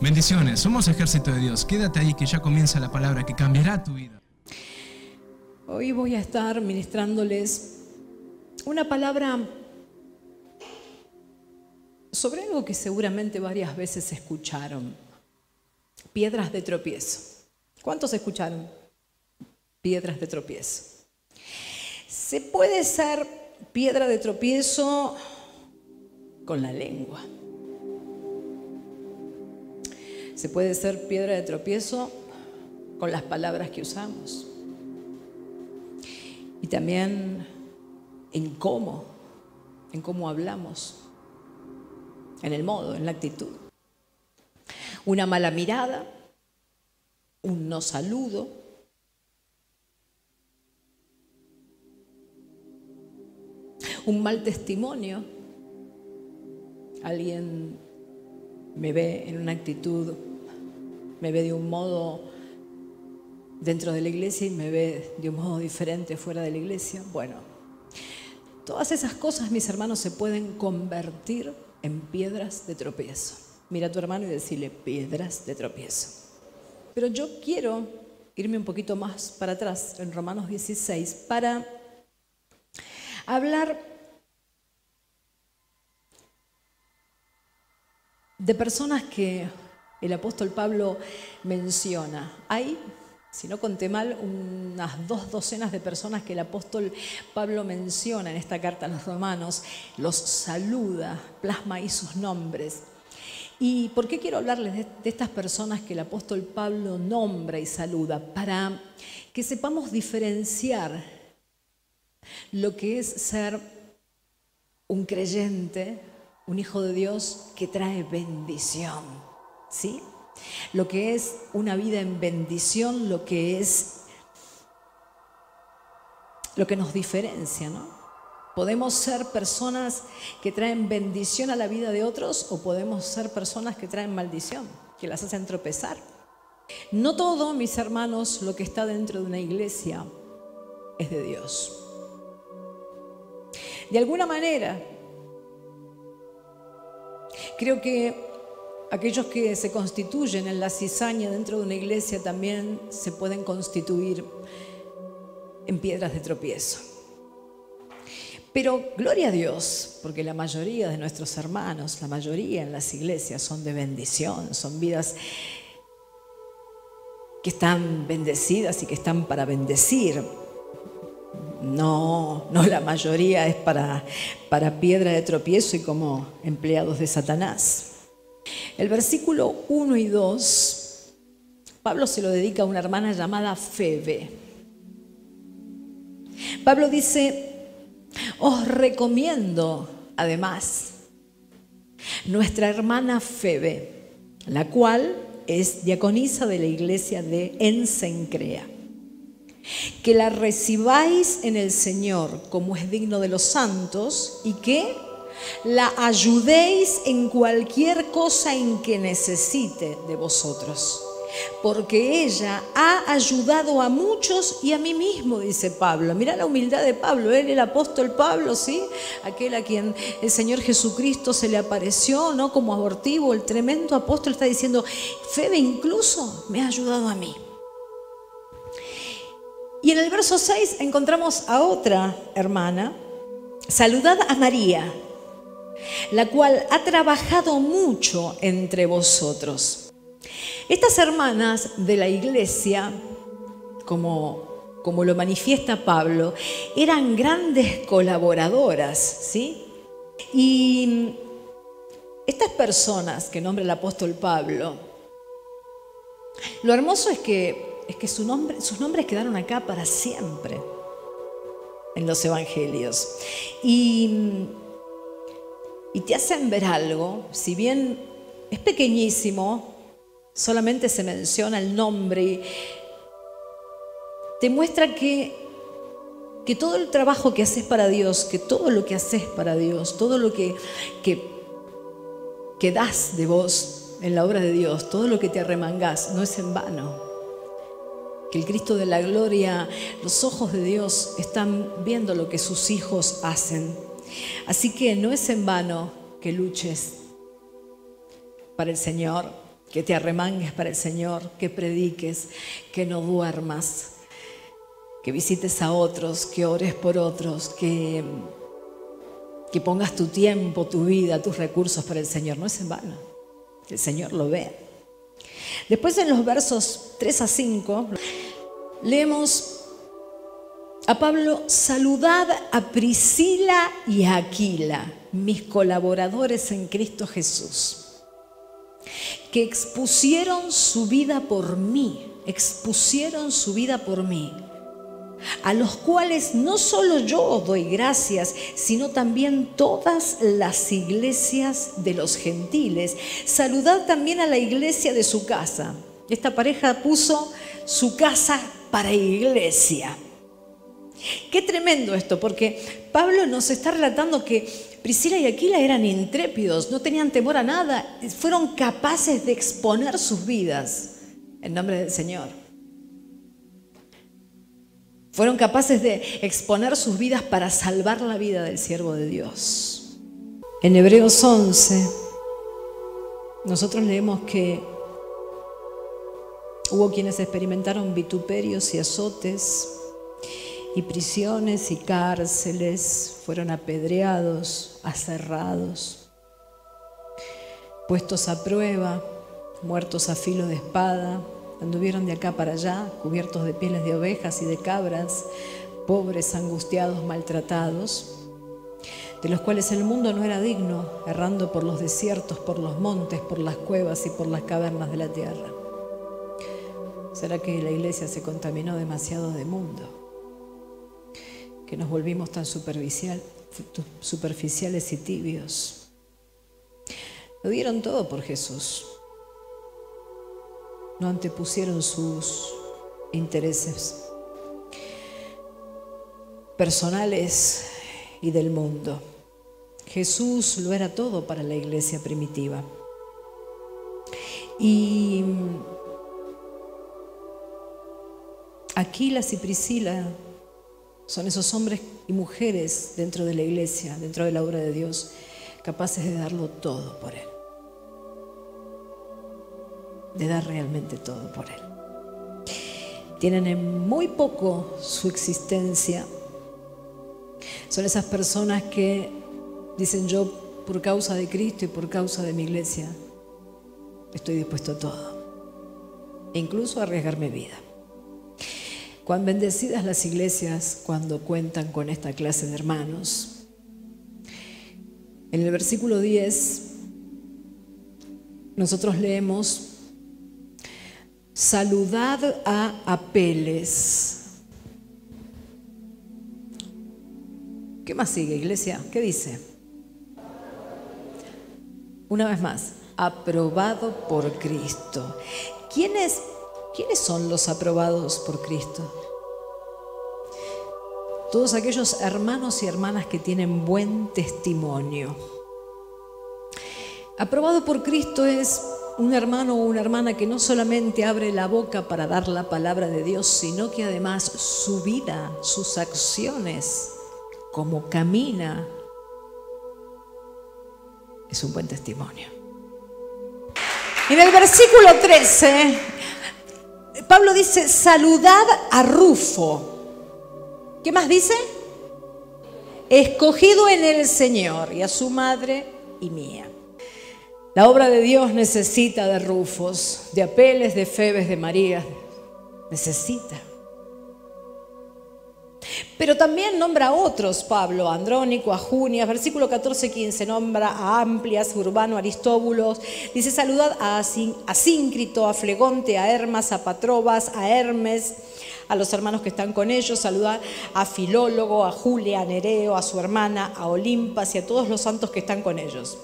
Bendiciones, somos ejército de Dios. Quédate ahí que ya comienza la palabra que cambiará tu vida. Hoy voy a estar ministrándoles una palabra sobre algo que seguramente varias veces escucharon. Piedras de tropiezo. ¿Cuántos escucharon? Piedras de tropiezo. Se puede ser piedra de tropiezo con la lengua. Se puede ser piedra de tropiezo con las palabras que usamos. Y también en cómo, en cómo hablamos, en el modo, en la actitud. Una mala mirada, un no saludo, un mal testimonio. Alguien me ve en una actitud me ve de un modo dentro de la iglesia y me ve de un modo diferente fuera de la iglesia. Bueno, todas esas cosas, mis hermanos, se pueden convertir en piedras de tropiezo. Mira a tu hermano y decirle piedras de tropiezo. Pero yo quiero irme un poquito más para atrás, en Romanos 16, para hablar de personas que el apóstol Pablo menciona. Hay, si no conté mal, unas dos docenas de personas que el apóstol Pablo menciona en esta carta a los romanos, los saluda, plasma ahí sus nombres. ¿Y por qué quiero hablarles de, estas personas que el apóstol Pablo nombra y saluda? Para que sepamos diferenciar lo que es ser un creyente, un hijo de Dios que trae bendición ¿sí? Lo que es una vida en bendición, lo que es lo que nos diferencia, ¿no? Podemos ser personas que traen bendición a la vida de otros o podemos ser personas que traen maldición, que las hacen tropezar. No todo, mis hermanos, lo que está dentro de una iglesia es de Dios. De alguna manera, creo que aquellos que se constituyen en la cizaña dentro de una iglesia también se pueden constituir en piedras de tropiezo. Pero gloria a Dios, porque la mayoría de nuestros hermanos, la mayoría en las iglesias son de bendición, son vidas que están bendecidas y que están para bendecir. No, no la mayoría es para, para piedra de tropiezo y como empleados de Satanás. El versículo 1 y 2, Pablo se lo dedica a una hermana llamada Febe. Pablo dice, os recomiendo además nuestra hermana Febe, la cual es diaconisa de la iglesia de Ensencrea. Que la recibáis en el Señor como es digno de los santos y que la ayudéis en cualquier cosa en que necesite de vosotros. Porque ella ha ayudado a muchos y a mí mismo, dice Pablo. Mira la humildad de Pablo, él el apóstol Pablo, ¿sí? Aquel a quien el Señor Jesucristo se le apareció, ¿no? Como abortivo, el tremendo apóstol está diciendo, Febe incluso me ha ayudado a mí. Y en el verso 6 encontramos a otra hermana, saludad a María la cual ha trabajado mucho entre vosotros. Estas hermanas de la iglesia, como, como lo manifiesta Pablo, eran grandes colaboradoras, ¿sí? Y estas personas que nombra el apóstol Pablo, lo hermoso es que, es que sus nombres quedaron acá para siempre en los evangelios. Y y te hacen ver algo, si bien es pequeñísimo, solamente se menciona el nombre, te muestra que, que todo el trabajo que haces para Dios, que todo lo que haces para Dios, todo lo que, que, que das de vos en la obra de Dios, todo lo que te arremangás, no es en vano que el Cristo de la gloria, los ojos de Dios están viendo lo que sus hijos hacen. Así que no es en vano que luches para el Señor. que te arremangues para el Señor, que prediques, que no duermas, que visites a otros, que ores por otros, que, que pongas tu tiempo, tu vida, tus recursos para el Señor. No es en vano. El Señor lo ve. Después en los versos 3 a 5 leemos a Pablo, saludad a Priscila y a Aquila, mis colaboradores en Cristo Jesús, que expusieron su vida por mí, expusieron su vida por mí, a los cuales no solo yo doy gracias, sino también todas las iglesias de los gentiles. Saludad también a la iglesia de su casa. Esta pareja puso su casa para iglesia. Qué tremendo esto, porque Pablo nos está relatando que Priscila y Aquila eran intrépidos, no tenían temor a nada, fueron capaces de exponer sus vidas en nombre del Señor. Fueron capaces de exponer sus vidas para salvar la vida del siervo de Dios. En Hebreos 11, nosotros leemos que hubo quienes experimentaron vituperios y azotes y prisiones y cárceles, fueron apedreados, aserrados, puestos a prueba, muertos a filo de espada, anduvieron de acá para allá, cubiertos de pieles de ovejas y de cabras, pobres, angustiados, maltratados, de los cuales el mundo no era digno, errando por los desiertos, por los montes, por las cuevas y por las cavernas de la tierra. ¿Será que la iglesia se contaminó demasiado de mundo? Que nos volvimos tan superficiales y tibios. Lo dieron todo por Jesús. No antepusieron sus intereses personales y del mundo. Jesús lo era todo para la iglesia primitiva. Y Aquilas y Priscila son esos hombres y mujeres dentro de la iglesia, dentro de la obra de Dios, capaces de darlo todo por Él. De dar realmente todo por Él. Tienen en muy poco su existencia. Son esas personas que dicen yo, por causa de Cristo y por causa de mi iglesia, estoy dispuesto a todo. E incluso a arriesgar mi vida. Cuán bendecidas las iglesias cuando cuentan con esta clase de hermanos. En el versículo 10 nosotros leemos, saludad a Apeles. ¿Qué más sigue, iglesia? ¿Qué dice? Una vez más, aprobado por Cristo. ¿Quién es ¿Quiénes son los aprobados por Cristo? Todos aquellos hermanos y hermanas que tienen buen testimonio. Aprobado por Cristo es un hermano o una hermana que no solamente abre la boca para dar la palabra de Dios, sino que además su vida, sus acciones, como camina, es un buen testimonio. En el versículo 13 Pablo dice, saludad a Rufo. ¿Qué más dice? Escogido en el Señor y a su madre y mía. La obra de Dios necesita de Rufos, de Apeles, de Febes, de María. Necesita. Pero también nombra a otros, Pablo, Andrónico, a Junias, versículo 14-15, nombra a Amplias, Urbano, Aristóbulos, dice saludad a Asíncrito, a Flegonte, a Hermas, a Patrobas, a Hermes, a los hermanos que están con ellos, saludar a Filólogo, a Julia, a Nereo, a su hermana, a Olimpas y a todos los santos que están con ellos.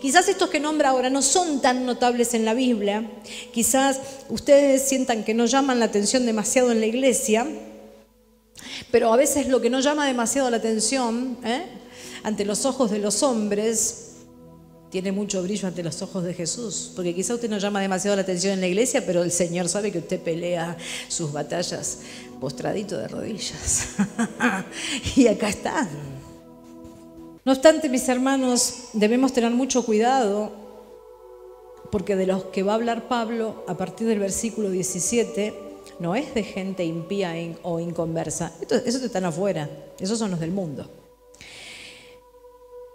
Quizás estos que nombra ahora no son tan notables en la Biblia, quizás ustedes sientan que no llaman la atención demasiado en la iglesia, pero a veces lo que no llama demasiado la atención ¿eh? ante los ojos de los hombres tiene mucho brillo ante los ojos de Jesús, porque quizá usted no llama demasiado la atención en la iglesia, pero el Señor sabe que usted pelea sus batallas postradito de rodillas. y acá están. No obstante, mis hermanos, debemos tener mucho cuidado porque de los que va a hablar Pablo a partir del versículo 17 no es de gente impía o inconversa. Esos están afuera, esos son los del mundo.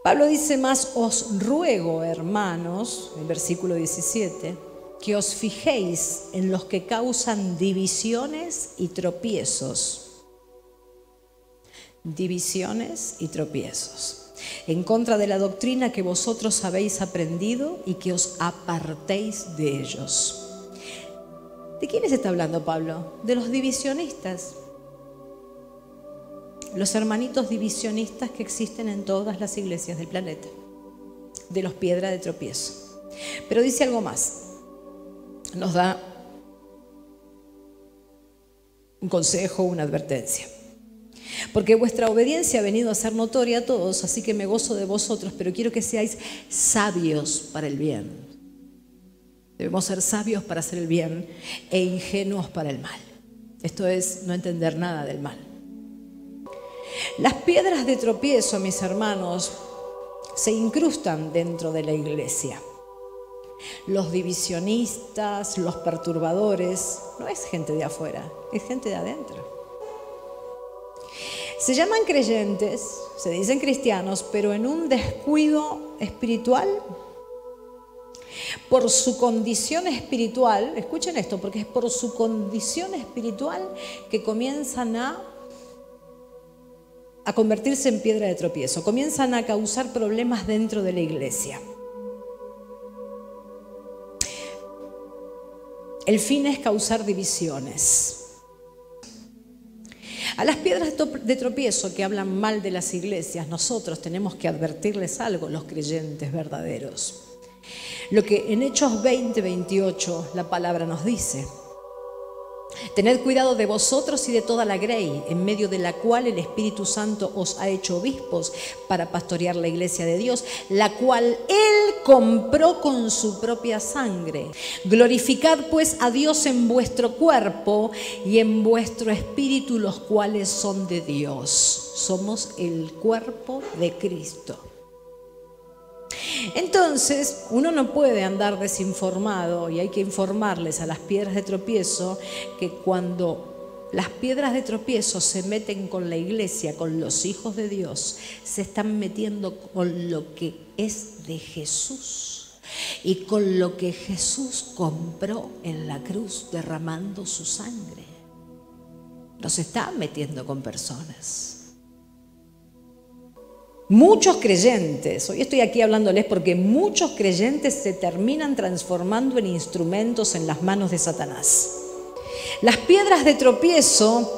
Pablo dice más, os ruego, hermanos, en versículo 17, que os fijéis en los que causan divisiones y tropiezos. Divisiones y tropiezos en contra de la doctrina que vosotros habéis aprendido y que os apartéis de ellos. ¿De quiénes está hablando Pablo? De los divisionistas. Los hermanitos divisionistas que existen en todas las iglesias del planeta. De los piedras de tropiezo. Pero dice algo más. Nos da un consejo, una advertencia. Porque vuestra obediencia ha venido a ser notoria a todos, así que me gozo de vosotros, pero quiero que seáis sabios para el bien. Debemos ser sabios para hacer el bien e ingenuos para el mal. Esto es no entender nada del mal. Las piedras de tropiezo, mis hermanos, se incrustan dentro de la iglesia. Los divisionistas, los perturbadores, no es gente de afuera, es gente de adentro. Se llaman creyentes, se dicen cristianos, pero en un descuido espiritual por su condición espiritual, escuchen esto, porque es por su condición espiritual que comienzan a, convertirse en piedra de tropiezo, comienzan a causar problemas dentro de la iglesia. El fin es causar divisiones. A las piedras de tropiezo que hablan mal de las iglesias, nosotros tenemos que advertirles algo, los creyentes verdaderos. Lo que en Hechos 20, 28 la palabra nos dice. Tened cuidado de vosotros y de toda la grey, en medio de la cual el Espíritu Santo os ha hecho obispos para pastorear la iglesia de Dios, la cual Él compró con su propia sangre. Glorificad pues a Dios en vuestro cuerpo y en vuestro espíritu, los cuales son de Dios. Somos el cuerpo de Cristo. Entonces, uno no puede andar desinformado y hay que informarles a las piedras de tropiezo que cuando las piedras de tropiezo se meten con la iglesia, con los hijos de Dios, se están metiendo con lo que es de Jesús y con lo que Jesús compró en la cruz derramando su sangre. Los están metiendo con personas. Muchos creyentes, hoy estoy aquí hablándoles porque muchos creyentes se terminan transformando en instrumentos en las manos de Satanás. Las piedras de tropiezo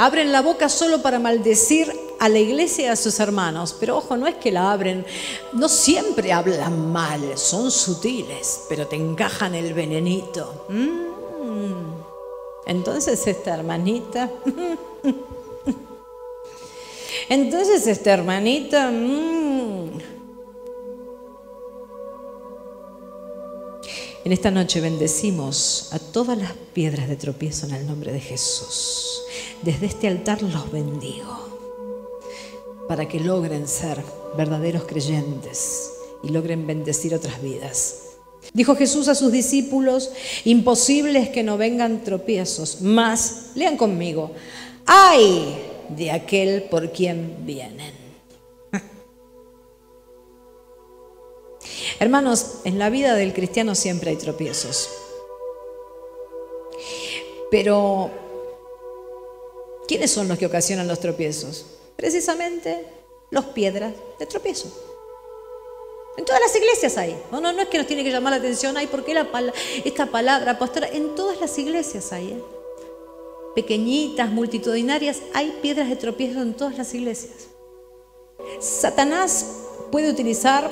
abren la boca solo para maldecir a la iglesia y a sus hermanos, pero ojo, no es que la abren, no siempre hablan mal, son sutiles, pero te encajan el venenito. Mm. Entonces esta hermanita Entonces esta hermanita... Mm. En esta noche bendecimos a todas las piedras de tropiezo en el nombre de Jesús. Desde este altar los bendigo para que logren ser verdaderos creyentes y logren bendecir otras vidas. Dijo Jesús a sus discípulos, imposible es que no vengan tropiezos, más, lean conmigo, ¡ay! De aquel por quien vienen. Hermanos, en la vida del cristiano siempre hay tropiezos. Pero, ¿quiénes son los que ocasionan los tropiezos? Precisamente los piedras de tropiezo. En todas las iglesias hay. No, no, no es que nos tiene que llamar la atención, hay porque la, esta palabra pastora, en todas las iglesias hay. ¿eh? Pequeñitas, multitudinarias, hay piedras de tropiezo en todas las iglesias. Satanás puede utilizar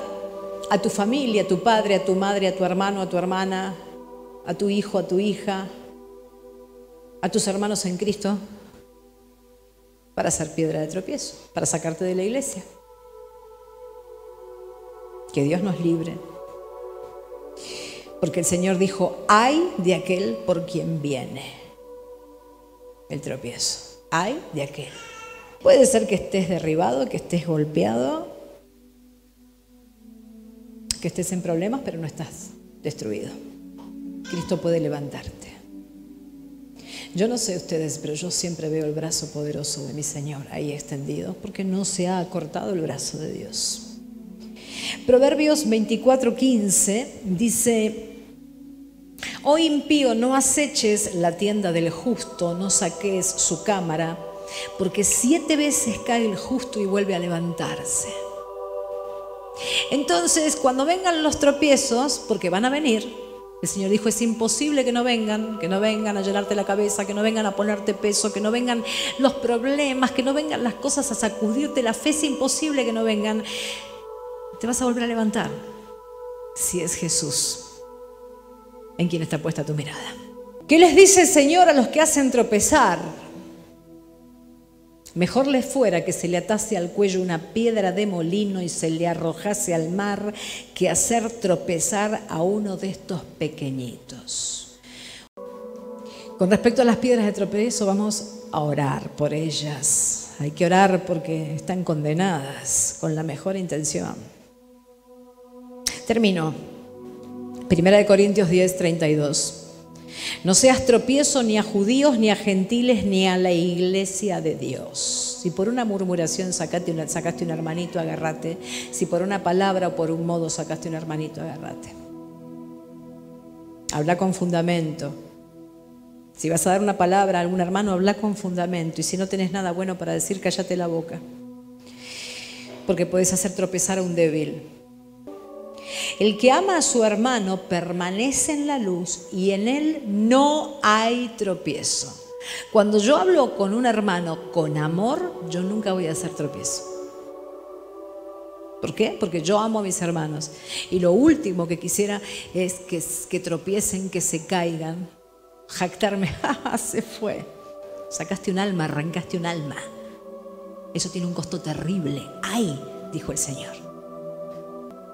a tu familia, a tu padre, a tu madre, a tu hermano, a tu hermana, a tu hijo, a tu hija, a tus hermanos en Cristo, para hacer piedra de tropiezo, para sacarte de la iglesia. Que Dios nos libre. Porque el Señor dijo, hay de aquel por quien viene el tropiezo. Hay de aquel. Puede ser que estés derribado, que estés golpeado, que estés en problemas, pero no estás destruido. Cristo puede levantarte. Yo no sé ustedes, pero yo siempre veo el brazo poderoso de mi Señor ahí extendido, porque no se ha cortado el brazo de Dios. Proverbios 24:15 dice, Oh impío, no aceches la tienda del justo, no saques su cámara, porque siete veces cae el justo y vuelve a levantarse. Entonces, cuando vengan los tropiezos, porque van a venir, el Señor dijo, es imposible que no vengan, que no vengan a llenarte la cabeza, que no vengan a ponerte peso, que no vengan los problemas, que no vengan las cosas a sacudirte la fe, es imposible que no vengan. Te vas a volver a levantar si es Jesús en quien está puesta tu mirada. ¿Qué les dice el Señor a los que hacen tropezar? Mejor les fuera que se le atase al cuello una piedra de molino y se le arrojase al mar que hacer tropezar a uno de estos pequeñitos. Con respecto a las piedras de tropezo, vamos a orar por ellas. Hay que orar porque están condenadas con la mejor intención. Termino. Primera de Corintios 10, 32. No seas tropiezo ni a judíos, ni a gentiles, ni a la iglesia de Dios. Si por una murmuración sacaste, un hermanito, agarrate. Si por una palabra o por un modo sacaste un hermanito, agarrate. Habla con fundamento. Si vas a dar una palabra a algún hermano, habla con fundamento. Y si no tenés nada bueno para decir, cállate la boca. Porque puedes hacer tropezar a un débil. El que ama a su hermano permanece en la luz y en él no hay tropiezo. Cuando yo hablo con un hermano con amor, yo nunca voy a hacer tropiezo. ¿Por qué? Porque yo amo a mis hermanos. Y lo último que quisiera es que, tropiecen, que se caigan, jactarme, se fue. Sacaste un alma, arrancaste un alma. Eso tiene un costo terrible. ¡Ay! dijo el Señor.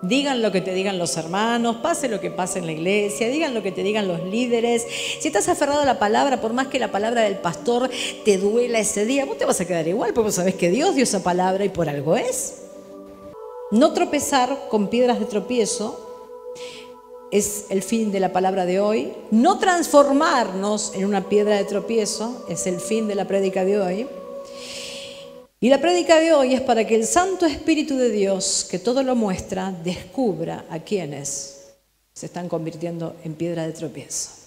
Digan lo que te digan los hermanos, pase lo que pase en la iglesia, digan lo que te digan los líderes. Si estás aferrado a la palabra, por más que la palabra del pastor te duela ese día, vos te vas a quedar igual, porque vos sabés que Dios dio esa palabra y por algo es. No tropezar con piedras de tropiezo es el fin de la palabra de hoy. No transformarnos en una piedra de tropiezo es el fin de la prédica de hoy. Y la prédica de hoy es para que el Santo Espíritu de Dios, que todo lo muestra, descubra a quienes se están convirtiendo en piedra de tropiezo.